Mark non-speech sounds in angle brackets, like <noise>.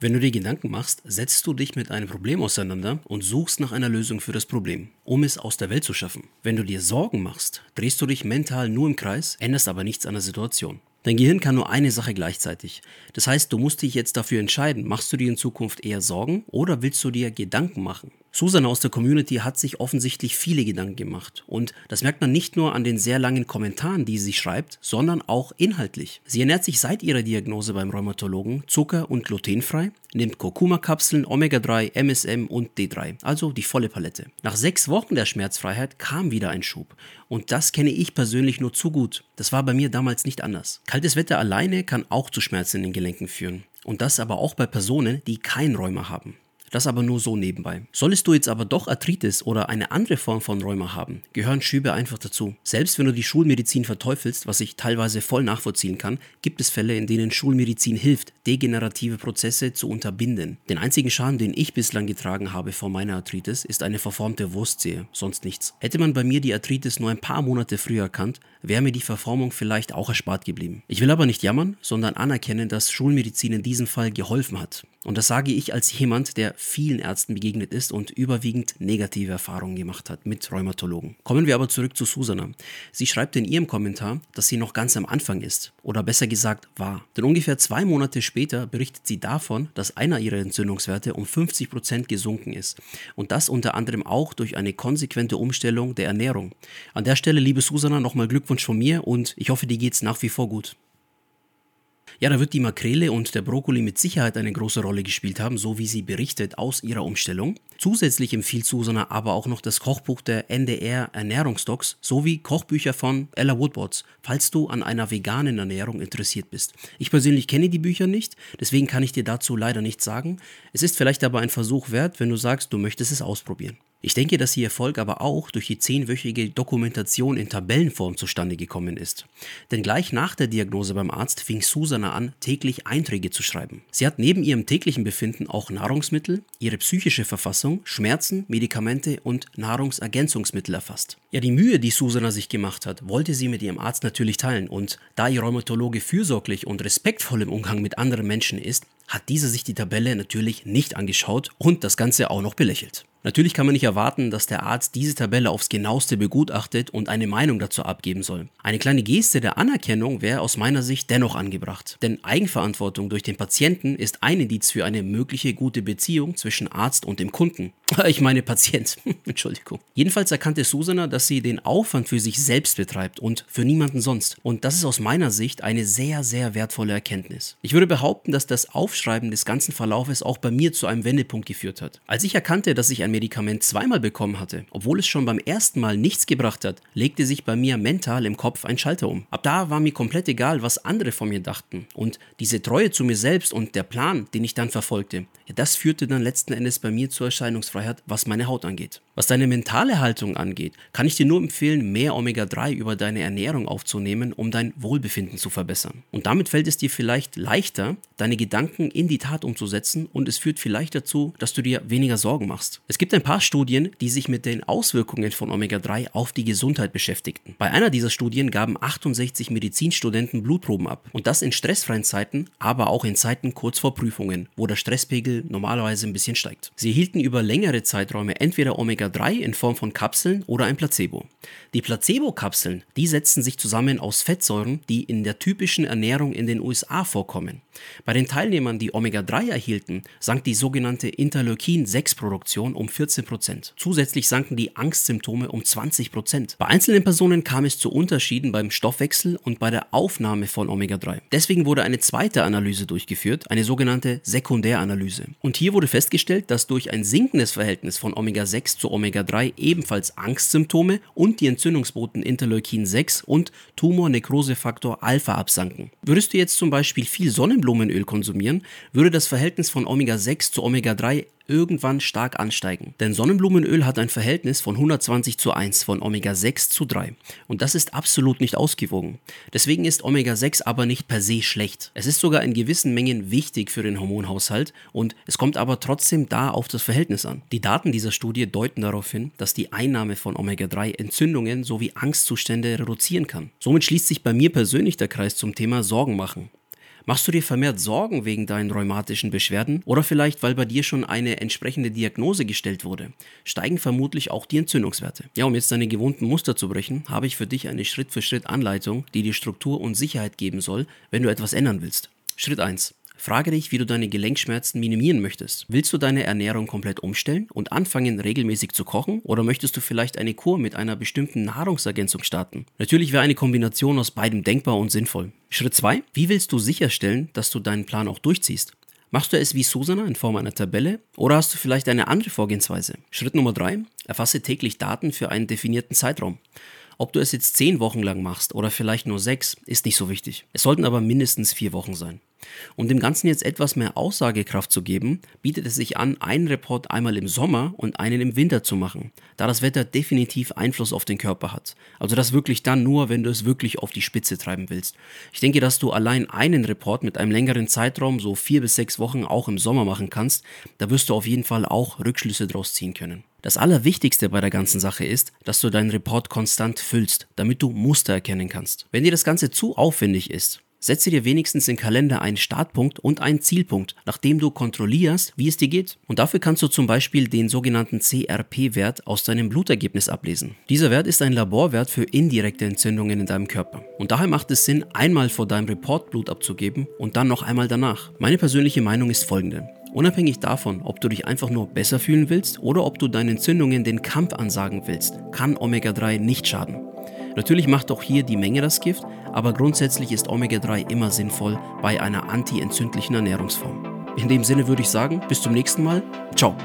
Wenn du dir Gedanken machst, setzt du dich mit einem Problem auseinander und suchst nach einer Lösung für das Problem, um es aus der Welt zu schaffen. Wenn du dir Sorgen machst, drehst du dich mental nur im Kreis, änderst aber nichts an der Situation. Dein Gehirn kann nur eine Sache gleichzeitig. Das heißt, du musst dich jetzt dafür entscheiden, machst du dir in Zukunft eher Sorgen oder willst du dir Gedanken machen? Susan aus der Community hat sich offensichtlich viele Gedanken gemacht. Und das merkt man nicht nur an den sehr langen Kommentaren, die sie schreibt, sondern auch inhaltlich. Sie ernährt sich seit ihrer Diagnose beim Rheumatologen zucker- und glutenfrei, nimmt Kurkuma-Kapseln, Omega-3, MSM und D3, also die volle Palette. Nach sechs Wochen der Schmerzfreiheit kam wieder ein Schub. Und das kenne ich persönlich nur zu gut. Das war bei mir damals nicht anders. Kaltes Wetter alleine kann auch zu Schmerzen in den Gelenken führen. Und das aber auch bei Personen, die kein Rheuma haben. Das aber nur so nebenbei. Solltest du jetzt aber doch Arthritis oder eine andere Form von Rheuma haben, gehören Schübe einfach dazu. Selbst wenn du die Schulmedizin verteufelst, was ich teilweise voll nachvollziehen kann, gibt es Fälle, in denen Schulmedizin hilft, degenerative Prozesse zu unterbinden. Den einzigen Schaden, den ich bislang getragen habe vor meiner Arthritis, ist eine verformte Wurstzehe, sonst nichts. Hätte man bei mir die Arthritis nur ein paar Monate früher erkannt, wäre mir die Verformung vielleicht auch erspart geblieben. Ich will aber nicht jammern, sondern anerkennen, dass Schulmedizin in diesem Fall geholfen hat. Und das sage ich als jemand, der vielen Ärzten begegnet ist und überwiegend negative Erfahrungen gemacht hat mit Rheumatologen. Kommen wir aber zurück zu Susana. Sie schreibt in ihrem Kommentar, dass sie noch ganz am Anfang ist. Oder besser gesagt war. Denn ungefähr zwei Monate später berichtet sie davon, dass einer ihrer Entzündungswerte um 50 Prozent gesunken ist. Und das unter anderem auch durch eine konsequente Umstellung der Ernährung. An der Stelle, liebe Susana, nochmal Glückwunsch von mir und ich hoffe, dir geht's nach wie vor gut. Ja, da wird die Makrele und der Brokkoli mit Sicherheit eine große Rolle gespielt haben, so wie sie berichtet aus ihrer Umstellung. Zusätzlich empfiehlt Susana aber auch noch das Kochbuch der NDR Ernährungsdocs sowie Kochbücher von Ella Woodwards, falls du an einer veganen Ernährung interessiert bist. Ich persönlich kenne die Bücher nicht, deswegen kann ich dir dazu leider nichts sagen. Es ist vielleicht aber ein Versuch wert, wenn du sagst, du möchtest es ausprobieren. Ich denke, dass ihr Erfolg aber auch durch die zehnwöchige Dokumentation in Tabellenform zustande gekommen ist. Denn gleich nach der Diagnose beim Arzt fing Susana an, täglich Einträge zu schreiben. Sie hat neben ihrem täglichen Befinden auch Nahrungsmittel, ihre psychische Verfassung, Schmerzen, Medikamente und Nahrungsergänzungsmittel erfasst. Ja, die Mühe, die Susana sich gemacht hat, wollte sie mit ihrem Arzt natürlich teilen und da ihr Rheumatologe fürsorglich und respektvoll im Umgang mit anderen Menschen ist, hat dieser sich die Tabelle natürlich nicht angeschaut und das Ganze auch noch belächelt. Natürlich kann man nicht erwarten, dass der Arzt diese Tabelle aufs genaueste begutachtet und eine Meinung dazu abgeben soll. Eine kleine Geste der Anerkennung wäre aus meiner Sicht dennoch angebracht, denn Eigenverantwortung durch den Patienten ist ein Indiz für eine mögliche gute Beziehung zwischen Arzt und dem Kunden. <laughs> Ich meine Patient, <laughs> Entschuldigung. Jedenfalls erkannte Susana, dass sie den Aufwand für sich selbst betreibt und für niemanden sonst. Und das ist aus meiner Sicht eine sehr, sehr wertvolle Erkenntnis. Ich würde behaupten, dass das Aufschreiben des ganzen Verlaufes auch bei mir zu einem Wendepunkt geführt hat. Als ich erkannte, dass ich ein Medikament zweimal bekommen hatte, obwohl es schon beim ersten Mal nichts gebracht hat, legte sich bei mir mental im Kopf ein Schalter um. Ab da war mir komplett egal, was andere von mir dachten. Und diese Treue zu mir selbst und der Plan, den ich dann verfolgte, ja, das führte dann letzten Endes bei mir zur Erscheinungsfreiheit, was meine Haut angeht. Was deine mentale Haltung angeht, kann ich dir nur empfehlen, mehr Omega-3 über deine Ernährung aufzunehmen, um dein Wohlbefinden zu verbessern. Und damit fällt es dir vielleicht leichter, deine Gedanken in die Tat umzusetzen und es führt vielleicht dazu, dass du dir weniger Sorgen machst. Es gibt ein paar Studien, die sich mit den Auswirkungen von Omega-3 auf die Gesundheit beschäftigten. Bei einer dieser Studien gaben 68 Medizinstudenten Blutproben ab und das in stressfreien Zeiten, aber auch in Zeiten kurz vor Prüfungen, wo der Stresspegel normalerweise ein bisschen steigt. Sie hielten über längere Zeiträume entweder Omega Omega-3 in Form von Kapseln oder ein Placebo. Die Placebo-Kapseln, die setzen sich zusammen aus Fettsäuren, die in der typischen Ernährung in den USA vorkommen. Bei den Teilnehmern, die Omega-3 erhielten, sank die sogenannte Interleukin-6-Produktion um 14%. Zusätzlich sanken die Angstsymptome um 20%. Bei einzelnen Personen kam es zu Unterschieden beim Stoffwechsel und bei der Aufnahme von Omega-3. Deswegen wurde eine zweite Analyse durchgeführt, eine sogenannte Sekundäranalyse. Und hier wurde festgestellt, dass durch ein sinkendes Verhältnis von Omega-6 zu Omega-3 ebenfalls Angstsymptome und die Entzündungsboten Interleukin 6 und Tumor-Nekrosefaktor Alpha absanken. Würdest du jetzt zum Beispiel viel Sonnenblumenöl konsumieren, würde das Verhältnis von Omega-6 zu Omega-3 irgendwann stark ansteigen. Denn Sonnenblumenöl hat ein Verhältnis von 120 zu 1 von Omega-6 zu 3. Und das ist absolut nicht ausgewogen. Deswegen ist Omega-6 aber nicht per se schlecht. Es ist sogar in gewissen Mengen wichtig für den Hormonhaushalt und es kommt aber trotzdem da auf das Verhältnis an. Die Daten dieser Studie deuten darauf hin, dass die Einnahme von Omega-3 Entzündungen sowie Angstzustände reduzieren kann. Somit schließt sich bei mir persönlich der Kreis zum Thema Sorgen machen. Machst du dir vermehrt Sorgen wegen deinen rheumatischen Beschwerden oder vielleicht weil bei dir schon eine entsprechende Diagnose gestellt wurde, steigen vermutlich auch die Entzündungswerte. Ja, um jetzt deine gewohnten Muster zu brechen, habe ich für dich eine Schritt-für-Schritt-Anleitung, die dir Struktur und Sicherheit geben soll, wenn du etwas ändern willst. Schritt 1. Frage dich, wie du deine Gelenkschmerzen minimieren möchtest. Willst du deine Ernährung komplett umstellen und anfangen regelmäßig zu kochen oder möchtest du vielleicht eine Kur mit einer bestimmten Nahrungsergänzung starten? Natürlich wäre eine Kombination aus beidem denkbar und sinnvoll. Schritt 2. Wie willst du sicherstellen, dass du deinen Plan auch durchziehst? Machst du es wie Susana in Form einer Tabelle oder hast du vielleicht eine andere Vorgehensweise? Schritt Nummer 3. Erfasse täglich Daten für einen definierten Zeitraum. Ob du es jetzt 10 Wochen lang machst oder vielleicht nur 6, ist nicht so wichtig. Es sollten aber mindestens 4 Wochen sein. Um dem Ganzen jetzt etwas mehr Aussagekraft zu geben, bietet es sich an, einen Report einmal im Sommer und einen im Winter zu machen, da das Wetter definitiv Einfluss auf den Körper hat. Also das wirklich dann nur, wenn du es wirklich auf die Spitze treiben willst. Ich denke, dass du allein einen Report mit einem längeren Zeitraum, so vier bis sechs Wochen, auch im Sommer machen kannst. Da wirst du auf jeden Fall auch Rückschlüsse draus ziehen können. Das Allerwichtigste bei der ganzen Sache ist, dass du deinen Report konstant füllst, damit du Muster erkennen kannst. Wenn dir das Ganze zu aufwendig ist, Setze dir wenigstens im Kalender einen Startpunkt und einen Zielpunkt, nachdem du kontrollierst, wie es dir geht. Und dafür kannst du zum Beispiel den sogenannten CRP-Wert aus deinem Blutergebnis ablesen. Dieser Wert ist ein Laborwert für indirekte Entzündungen in deinem Körper. Und daher macht es Sinn, einmal vor deinem Report Blut abzugeben und dann noch einmal danach. Meine persönliche Meinung ist folgende. Unabhängig davon, ob du dich einfach nur besser fühlen willst oder ob du deinen Entzündungen den Kampf ansagen willst, kann Omega-3 nicht schaden. Natürlich macht auch hier die Menge das Gift, aber grundsätzlich ist Omega-3 immer sinnvoll bei einer anti-entzündlichen Ernährungsform. In dem Sinne würde ich sagen, bis zum nächsten Mal. Ciao.